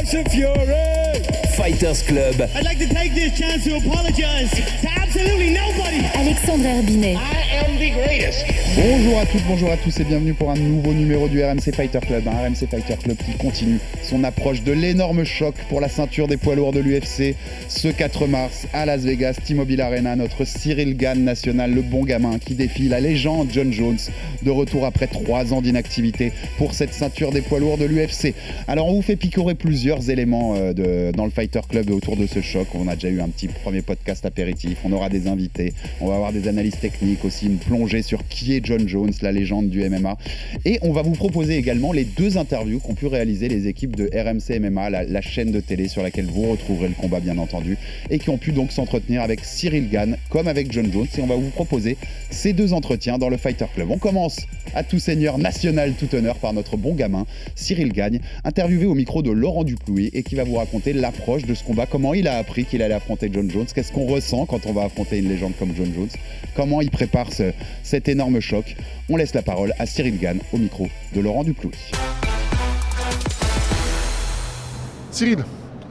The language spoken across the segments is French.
Tyson Fury. Fighters Club. I'd like to take this chance to apologize to absolutely nobody. Alexandre Herbinet. I am the greatest. Bonjour à toutes, bonjour à tous et bienvenue pour un nouveau numéro du RMC Fighter Club. Un RMC Fighter Club qui continue son approche de l'énorme choc pour la ceinture des poids lourds de l'UFC ce 4 mars à Las Vegas, T-Mobile Arena. Notre Cyril Gann national, le bon gamin qui défie la légende John Jones de retour après 3 ans d'inactivité pour cette ceinture des poids lourds de l'UFC. Alors on vous fait picorer plusieurs éléments euh, de, dans le Fighter Club autour de ce choc. On a déjà eu un petit premier podcast apéritif, on aura des invités, on va avoir des analyses techniques aussi, une plongée sur qui est John Jones, la légende du MMA. Et on va vous proposer également les deux interviews qu'ont pu réaliser les équipes de RMC MMA, la, la chaîne de télé sur laquelle vous retrouverez le combat bien entendu, et qui ont pu donc s'entretenir avec Cyril Gann comme avec John Jones. Et on va vous proposer ces deux entretiens dans le Fighter Club. On commence à tout seigneur national tout honneur par notre bon gamin, Cyril Gagne, interviewé au micro de Laurent Duplouy et qui va vous raconter l'approche de ce combat, comment il a appris qu'il allait affronter John Jones, qu'est-ce qu'on ressent quand on va affronter une légende comme John Jones, comment il prépare ce- cet énorme choc? On laisse la parole à Cyril Gann au micro de Laurent Duplouy. Cyril,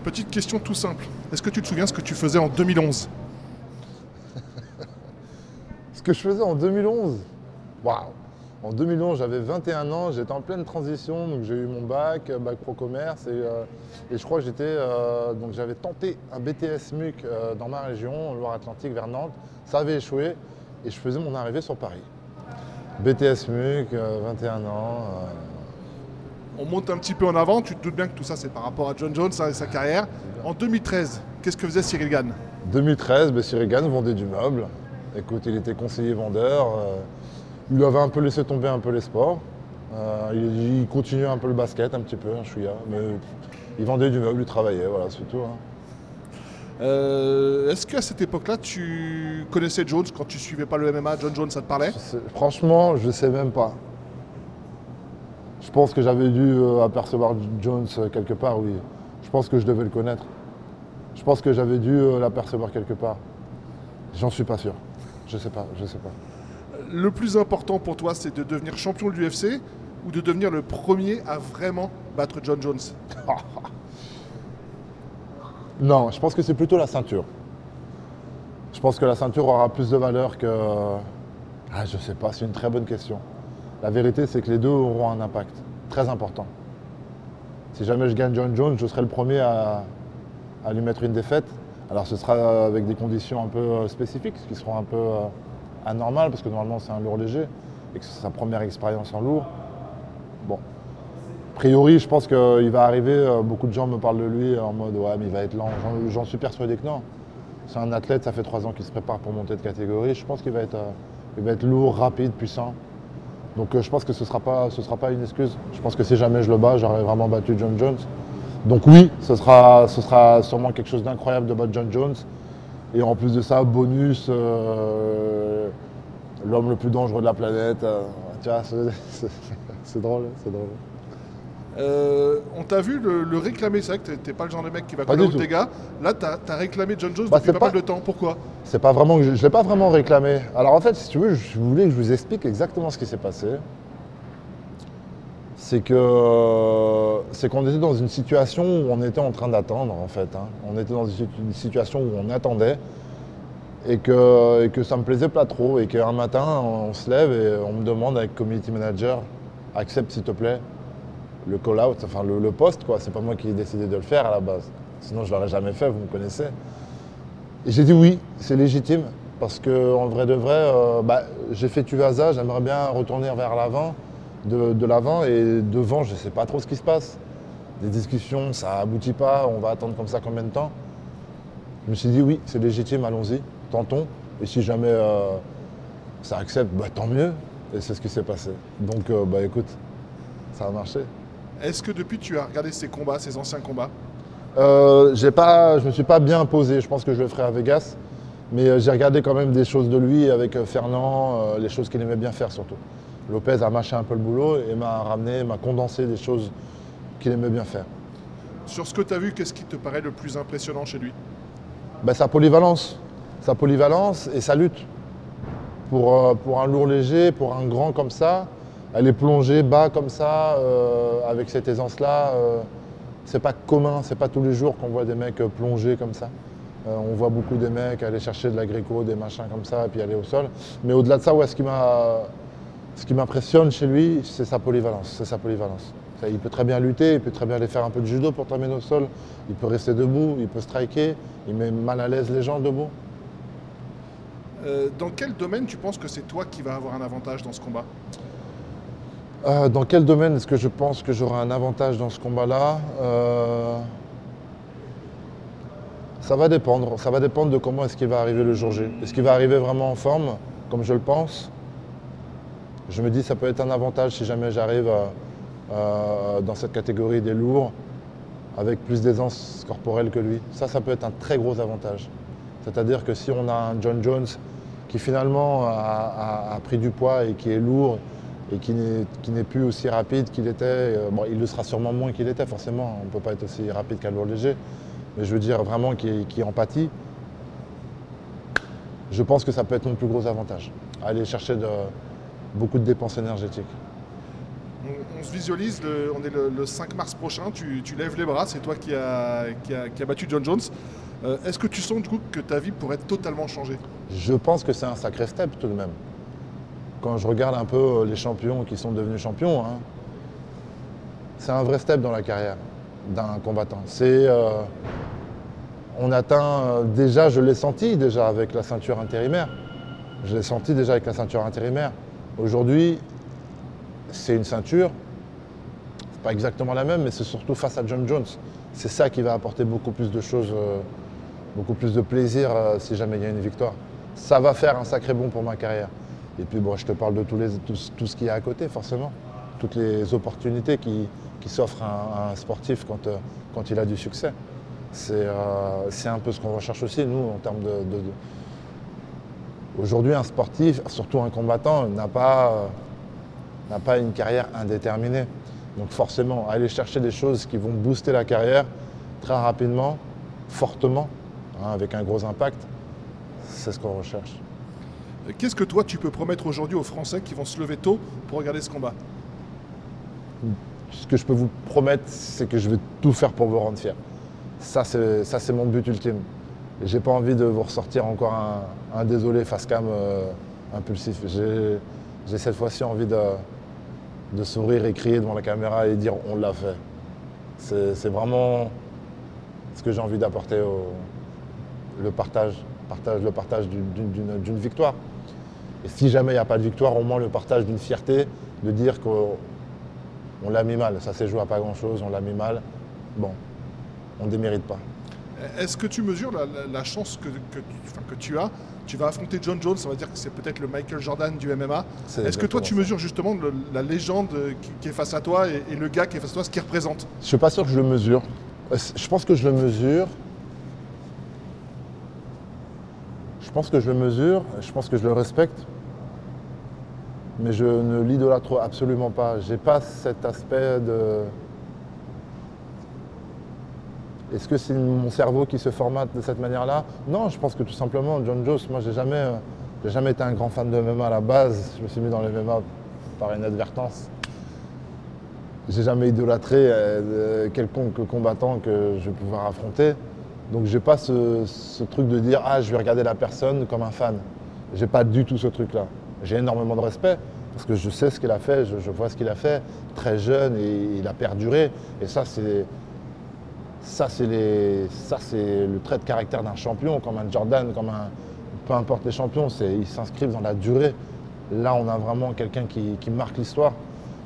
petite question tout simple. Est-ce que tu te souviens ce que tu faisais en 2011 Ce que je faisais en 2011 Waouh En 2011, j'avais 21 ans, j'étais en pleine transition, donc j'ai eu mon bac, euh, bac pro commerce, et, euh, et je crois que j'étais. euh, donc j'avais tenté un BTS MUC euh, dans ma région, Loire-Atlantique, vers Nantes. Ça avait échoué, et je faisais mon arrivée sur Paris. BTS MUC, euh, 21 ans. On monte un petit peu en avant, tu te doutes bien que tout ça c'est par rapport à John Jones et sa carrière. En 2013, qu'est-ce que faisait Cyril Gann? 2013, ben, Cyril Gann vendait du meuble. Écoute, il était conseiller vendeur. Il lui avait un peu laissé tomber un peu les sports. Euh, il, il continuait un peu le basket, un petit peu, un chouïa. Mais il vendait du meuble, il travaillait, voilà, c'est tout. hein. Euh, Est-ce qu'à cette époque-là, tu connaissais Jones quand tu suivais pas le MMA John Jones, ça te parlait? Je sais- franchement, je sais même pas. Je pense que j'avais dû euh, apercevoir Jones quelque part, oui. Je pense que je devais le connaître. Je pense que j'avais dû l'apercevoir quelque part. J'en suis pas sûr. Je sais pas, je sais pas. Le plus important pour toi, c'est de devenir champion de l'UFC ou de devenir le premier à vraiment battre John Jones? Non, je pense que c'est plutôt la ceinture. Je pense que la ceinture aura plus de valeur que. Ah, je sais pas, c'est une très bonne question. La vérité, c'est que les deux auront un impact très important. Si jamais je gagne John Jones, je serai le premier à, à lui mettre une défaite. Alors ce sera avec des conditions un peu euh, spécifiques, qui seront un peu anormales, parce que normalement c'est un lourd léger, et que c'est sa première expérience en lourd. Bon, a priori, je pense qu'il va arriver, euh, beaucoup de gens me parlent de lui en mode ouais mais il va être lent. J'en- suis persuadé que non. C'est un athlète, ça fait trois ans qu'il se prépare pour monter de catégorie. Je pense qu'il va, être, euh, va être lourd, rapide, puissant. Donc euh, je pense que ce ne sera, pas- une excuse. Je pense que si jamais je le bats, j'aurai vraiment battu John Jones. Donc oui, ce sera, ce sera sûrement quelque chose d'incroyable de battre John Jones. Et en plus de ça, bonus, l'homme le plus dangereux de la planète. euh, tu vois, c'est- drôle, c'est drôle. Euh, on t'a vu le, le réclamer, c'est vrai que t'es- pas le genre de mec qui va Pas coller tout. dégâts. Là, t'as as réclamé John Jones Bah, depuis c'est pas, pas- mal de temps. Pourquoi? C'est pas vraiment je ne l'ai pas vraiment réclamé. Alors en fait, si tu veux, je voulais que je vous explique exactement ce qui s'est passé. C'est que c'est qu'on était dans une situation où on était en train d'attendre en fait. hein. On était dans une situation où on attendait et que, et que ça me plaisait pas trop et qu'un matin on se lève et on me demande avec community manager accepte s'il te plaît le call out, enfin le, le poste quoi. C'est pas moi qui ai décidé de le faire à la base. Sinon je l'aurais jamais fait, vous me connaissez. Et j'ai dit oui, c'est légitime, parce que en vrai de vrai, euh, bah, j'ai fait Tuvasa, j'aimerais bien retourner vers l'avant, de, de l'avant, et devant, je ne sais pas trop ce qui se passe. Des discussions, ça aboutit pas, on va attendre comme ça combien de temps Je me suis dit oui, c'est légitime, allons-y, tentons, et si jamais euh, ça accepte, bah, tant mieux, et c'est ce qui s'est passé. Donc euh, bah écoute, ça a marché. Est-ce que depuis tu as regardé ses combats, ses anciens combats? Euh, j'ai pas, je ne me suis pas bien posé, je pense que je le ferai à Vegas. Mais j'ai regardé quand même des choses de lui avec Fernand, les choses qu'il aimait bien faire surtout. Lopez a mâché un peu le boulot et m'a ramené, m'a condensé des choses qu'il aimait bien faire. Sur ce que tu as vu, qu'est-ce qui te paraît le plus impressionnant chez lui? Ben, sa polyvalence. Sa polyvalence et sa lutte. Pour, euh, pour un lourd léger, pour un grand comme ça, aller plonger bas comme ça, euh, avec cette aisance-là, euh, c'est pas commun, c'est pas tous les jours qu'on voit des mecs plonger comme ça. On voit beaucoup des mecs aller chercher de la gréco, des machins comme ça, et puis aller au sol. Mais au-delà de ça, ce qui m'impressionne chez lui, c'est sa polyvalence. C'est sa polyvalence. Il peut très bien lutter, il peut très bien aller faire un peu de judo pour terminer au sol. Il peut rester debout, il peut striker, il met mal à l'aise les gens debout. Euh, Dans quel domaine tu penses que c'est toi qui vas avoir un avantage dans ce combat Euh, dans quel domaine est-ce que je pense que j'aurai un avantage dans ce combat-là Euh, Ça va dépendre. Ça va dépendre de comment est-ce qu'il va arriver le jour J. Est-ce qu'il va arriver vraiment en forme, comme je le pense? Je me dis ça peut être un avantage si jamais j'arrive dans cette catégorie des lourds avec plus d'aisance corporelle que lui. Ça, ça peut être un très gros avantage. C'est-à-dire que si on a un John Jones qui finalement a, pris du poids et qui est lourd et qui n'est plus aussi rapide qu'il était, euh, il le sera sûrement moins qu'il était forcément, on ne peut pas être aussi rapide qu'un lourd léger, mais je veux dire vraiment qui, qui empathie, je pense que ça peut être mon plus gros avantage. Aller chercher beaucoup de dépenses énergétiques. On, se visualise, on est le, le 5 mars prochain, tu, lèves les bras, c'est toi qui as a, battu John Jones. Euh, Est-ce que tu sens du coup que ta vie pourrait totalement changer Je pense que c'est un sacré step tout de même. Quand je regarde un peu euh, les champions qui sont devenus champions, hein, c'est un vrai step dans la carrière d'un combattant. C'est, euh, on atteint déjà, je l'ai senti déjà avec la ceinture intérimaire. Je l'ai senti déjà avec la ceinture intérimaire. Aujourd'hui, c'est une ceinture. Pas exactement la même, mais c'est surtout face à John Jones. C'est ça qui va apporter beaucoup plus de choses, euh, beaucoup plus de plaisir euh, si jamais il y a une victoire. Ça va faire un sacré bond pour ma carrière. Et puis bon, je te parle de tout, ce qu'il y a à côté, forcément. Toutes les opportunités qui, s'offrent à, un- sportif quand, euh, quand il a du succès. C'est un peu ce qu'on recherche aussi, nous, en termes de. Aujourd'hui, un sportif, surtout un combattant, n'a pas une carrière indéterminée. Donc forcément, aller chercher des choses qui vont booster la carrière très rapidement, fortement, hein, avec un gros impact, c'est ce qu'on recherche. Euh, Qu'est-ce que toi tu peux promettre aujourd'hui aux Français qui vont se lever tôt pour regarder ce combat? Ce que je peux vous promettre, c'est que je vais tout faire pour vous rendre fiers. Ça, c'est ça, c'est mon but ultime. J'ai pas envie de vous ressortir encore un, un désolé face cam euh, impulsif. J'ai cette fois-ci envie de, de sourire et crier devant la caméra et dire on l'a fait. C'est vraiment ce que j'ai envie d'apporter le partage, le partage d'une- victoire. Et si jamais il n'y a pas de victoire, au moins le partage d'une fierté, de dire qu'on on l'a mis mal. Ça s'est joué à pas grand-chose, on l'a mis mal. Bon, on ne démérite pas. Est-ce que tu mesures la, la- la chance que, que tu, enfin, que tu as? Tu vas affronter John Jones, on va dire que c'est peut-être le Michael Jordan du MMA. Est-ce que toi tu mesures justement le- la légende qui, qui est face à toi et, et le gars qui est face à toi, ce qu'il représente? Je suis pas sûr que je le mesure. Je pense que je le mesure. Je pense que je le mesure, je pense que je le respecte. Mais je ne l'idolâtre absolument pas. J'ai pas cet aspect de. Est-ce que c'est mon cerveau qui se formate de cette manière-là? Non, je pense que tout simplement, John Jones, moi j'ai jamais, euh, jamais été un grand fan de MMA à la base. Je me suis mis dans le MMA par inadvertance. J'ai jamais idolâtré euh, de quelconque combattant que je vais pouvoir affronter. Donc j'ai pas ce, ce truc de dire ah je vais regarder la personne comme un fan. J'ai pas du tout ce truc-là. J'ai énormément de respect parce que je sais ce qu'il a fait, je, je vois ce qu'il a fait, très jeune et il a perduré. Et ça c'est ça c'est le trait de caractère d'un champion, comme un Jordan, comme un peu importe les champions, ils s'inscrivent dans la durée. Là on a vraiment quelqu'un qui, marque l'histoire.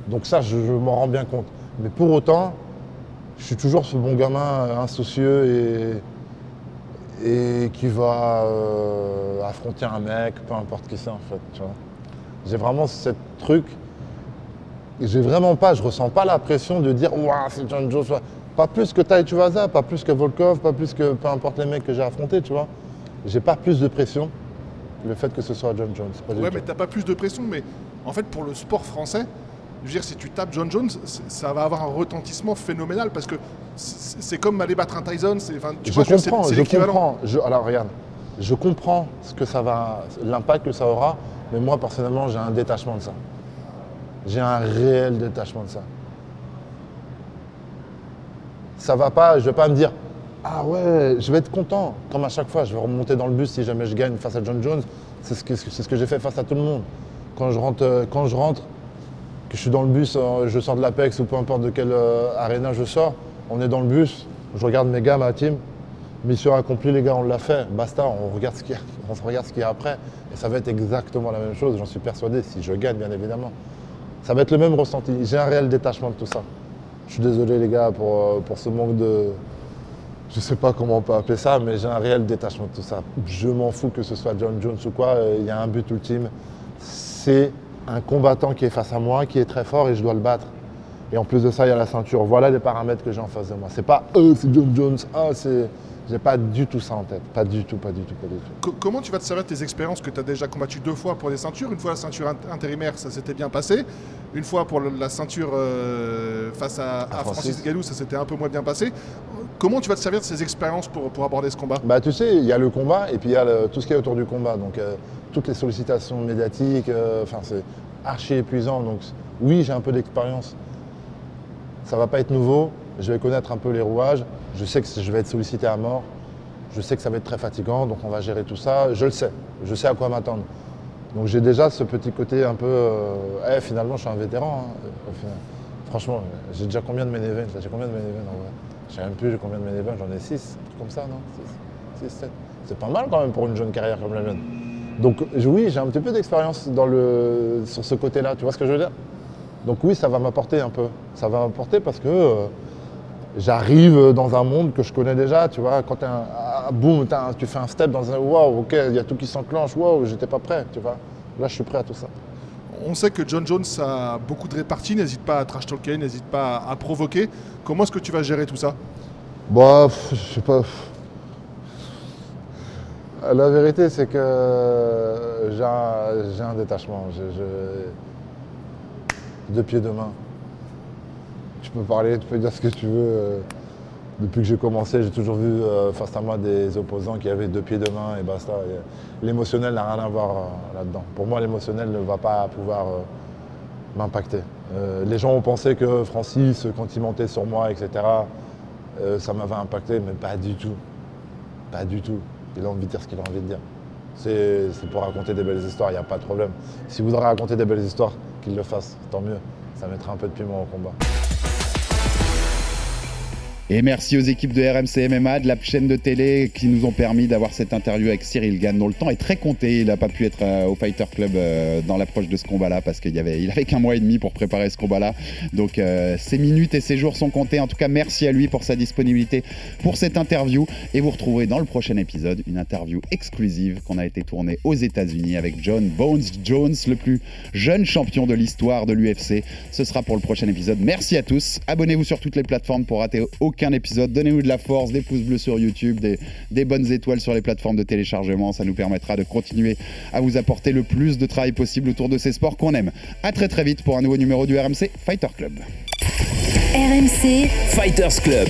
Donc ça je, m'en rends bien compte. Mais pour autant, je suis toujours ce bon gamin euh, insoucieux et, qui va euh, affronter un mec, peu importe qui c'est en fait. J'ai vraiment ce truc. j'ai vraiment pas, je ressens pas la pression de dire Ouah, c'est John Jones. Pas plus que Tai Tuivasa, pas plus que Volkov, pas plus que peu importe les mecs que j'ai affrontés, tu vois. J'ai pas plus de pression le fait que ce soit John Jones. Pas Ouais, mais t'as pas plus de pression, mais en fait, pour le sport français, je veux dire, si tu tapes John Jones, ça va avoir un retentissement phénoménal parce que c'est comme aller battre un Tyson. c'est- tu je vois, comprends, c'est je comprends. Je- alors regarde, je comprends ce que ça va, l'impact que ça aura, mais moi personnellement j'ai un détachement de ça. J'ai un réel détachement de ça. Ça va pas, je vais pas me dire ah ouais, je vais être content. Comme à chaque fois, je vais remonter dans le bus si jamais je gagne face à John Jones. C'est ce que, ce que j'ai fait face à tout le monde. Quand je rentre, euh, quand je rentre, que je suis dans le bus, euh, je sors de l'Apex ou peu importe de quelle euh, arena je sors, on est dans le bus, je regarde mes gars, ma team, mission accomplie les gars, on l'a fait, basta, on regarde ce qu'il y on regarde ce qu'il y a après, et ça va être exactement la même chose, j'en suis persuadé, si je gagne bien évidemment. Ça va être le même ressenti, j'ai un réel détachement de tout ça. Je suis désolé les gars pour, euh, pour ce manque de... Je sais pas comment on peut appeler ça, mais j'ai un réel détachement de tout ça. Je m'en fous que ce soit John Jones ou quoi, euh, il y a un but ultime, c'est un combattant qui est face à moi, qui est très fort et je dois le battre. Et en plus de ça, il y a la ceinture. Voilà les paramètres que j'ai en face de moi. C'est pas eux, c'est John Jones. Ah, c'est. J'ai pas du tout ça en tête. Pas du tout, pas du tout, pas du tout. Co- comment tu vas te servir de tes expériences que tu as déjà combattu deux fois pour des ceintures? Une fois la ceinture int- intérimaire, ça s'était bien passé. Une fois pour le- la ceinture euh, face à, à Francis. Francis. Galou, ça s'était un peu moins bien passé. Comment tu vas te servir de ces expériences pour, pour aborder ce combat? Bah, tu sais, il y a le combat et puis il y a le- tout ce qui est autour du combat. Donc, euh, toutes les sollicitations médiatiques, euh, c'est archi épuisant. Donc, oui, j'ai un peu d'expérience. Ça va pas être nouveau. Je vais connaître un peu les rouages. Je sais que je vais être sollicité à mort. Je sais que ça va être très fatigant. Donc, on va gérer tout ça. Je le sais. Je sais à quoi m'attendre. Donc, j'ai déjà ce petit côté un peu. euh, eh, finalement, je suis un vétéran. hein. Franchement, j'ai déjà combien de main J'ai combien de main en vrai? Je sais même plus, j'ai combien de main J'en ai 6, comme ça, non? 6, 7. C'est pas mal quand même pour une jeune carrière comme la mienne. Donc oui, j'ai un petit peu d'expérience sur ce côté-là, tu vois ce que je veux dire? Donc oui, ça va m'apporter un peu. Ça va m'apporter parce que euh, j'arrive dans un monde que je connais déjà, tu vois. Quand un, ah, boum, un- tu fais un step dans un waouh, ok, il y a tout qui s'enclenche, waouh, j'étais pas prêt, tu vois. Là, je suis prêt à tout ça. On sait que John Jones a beaucoup de réparties, n'hésite pas à trash talker, n'hésite pas à, provoquer. Comment est-ce que tu vas gérer tout ça? Bah, je sais pas. La vérité, c'est que j'ai un, détachement. Je, je- De pied de main. Tu peux parler, tu peux dire ce que tu veux. euh, Depuis que j'ai commencé, j'ai toujours vu face à moi des opposants qui avaient deux pieds de main et basta. Euh, L'émotionnel n'a rien à voir euh, là-dedans. Pour moi, l'émotionnel ne va pas pouvoir m'impacter. Les gens ont pensé que Francis, quand il montait sur moi, etc., ça m'avait impacté, mais pas du tout. Pas du tout. Il a envie de dire ce qu'il a envie de dire. C'est c'est pour raconter des belles histoires, il n'y a pas de problème. S'il voudrait raconter des belles histoires, qu'il le fasse, tant mieux. Ça mettra un peu de piment au combat. Et merci aux équipes de RMC MMA, de la chaîne de télé, qui nous ont permis d'avoir cette interview avec Cyril Gann, dont le temps est très compté. Il n'a pas pu être euh, au Fighter Club euh, dans l'approche de ce combat-là, parce qu'il avait, qu'un mois et demi pour préparer ce combat-là. Donc euh, ses minutes et ses jours sont comptés. En tout cas, merci à lui pour sa disponibilité pour cette interview. Et vous retrouverez dans le prochain épisode une interview exclusive qu'on a été tournée aux États-Unis avec John Bones Jones, le plus jeune champion de l'histoire de l'UFC. Ce sera pour le prochain épisode. Merci à tous. Abonnez-vous sur toutes les plateformes pour rater aucun épisode. Donnez-nous de la force, des pouces bleus sur YouTube, des, des bonnes étoiles sur les plateformes de téléchargement. Ça nous permettra de continuer à vous apporter le plus de travail possible autour de ces sports qu'on aime. À très très vite pour un nouveau numéro du RMC Fighter Club. RMC Fighters Club.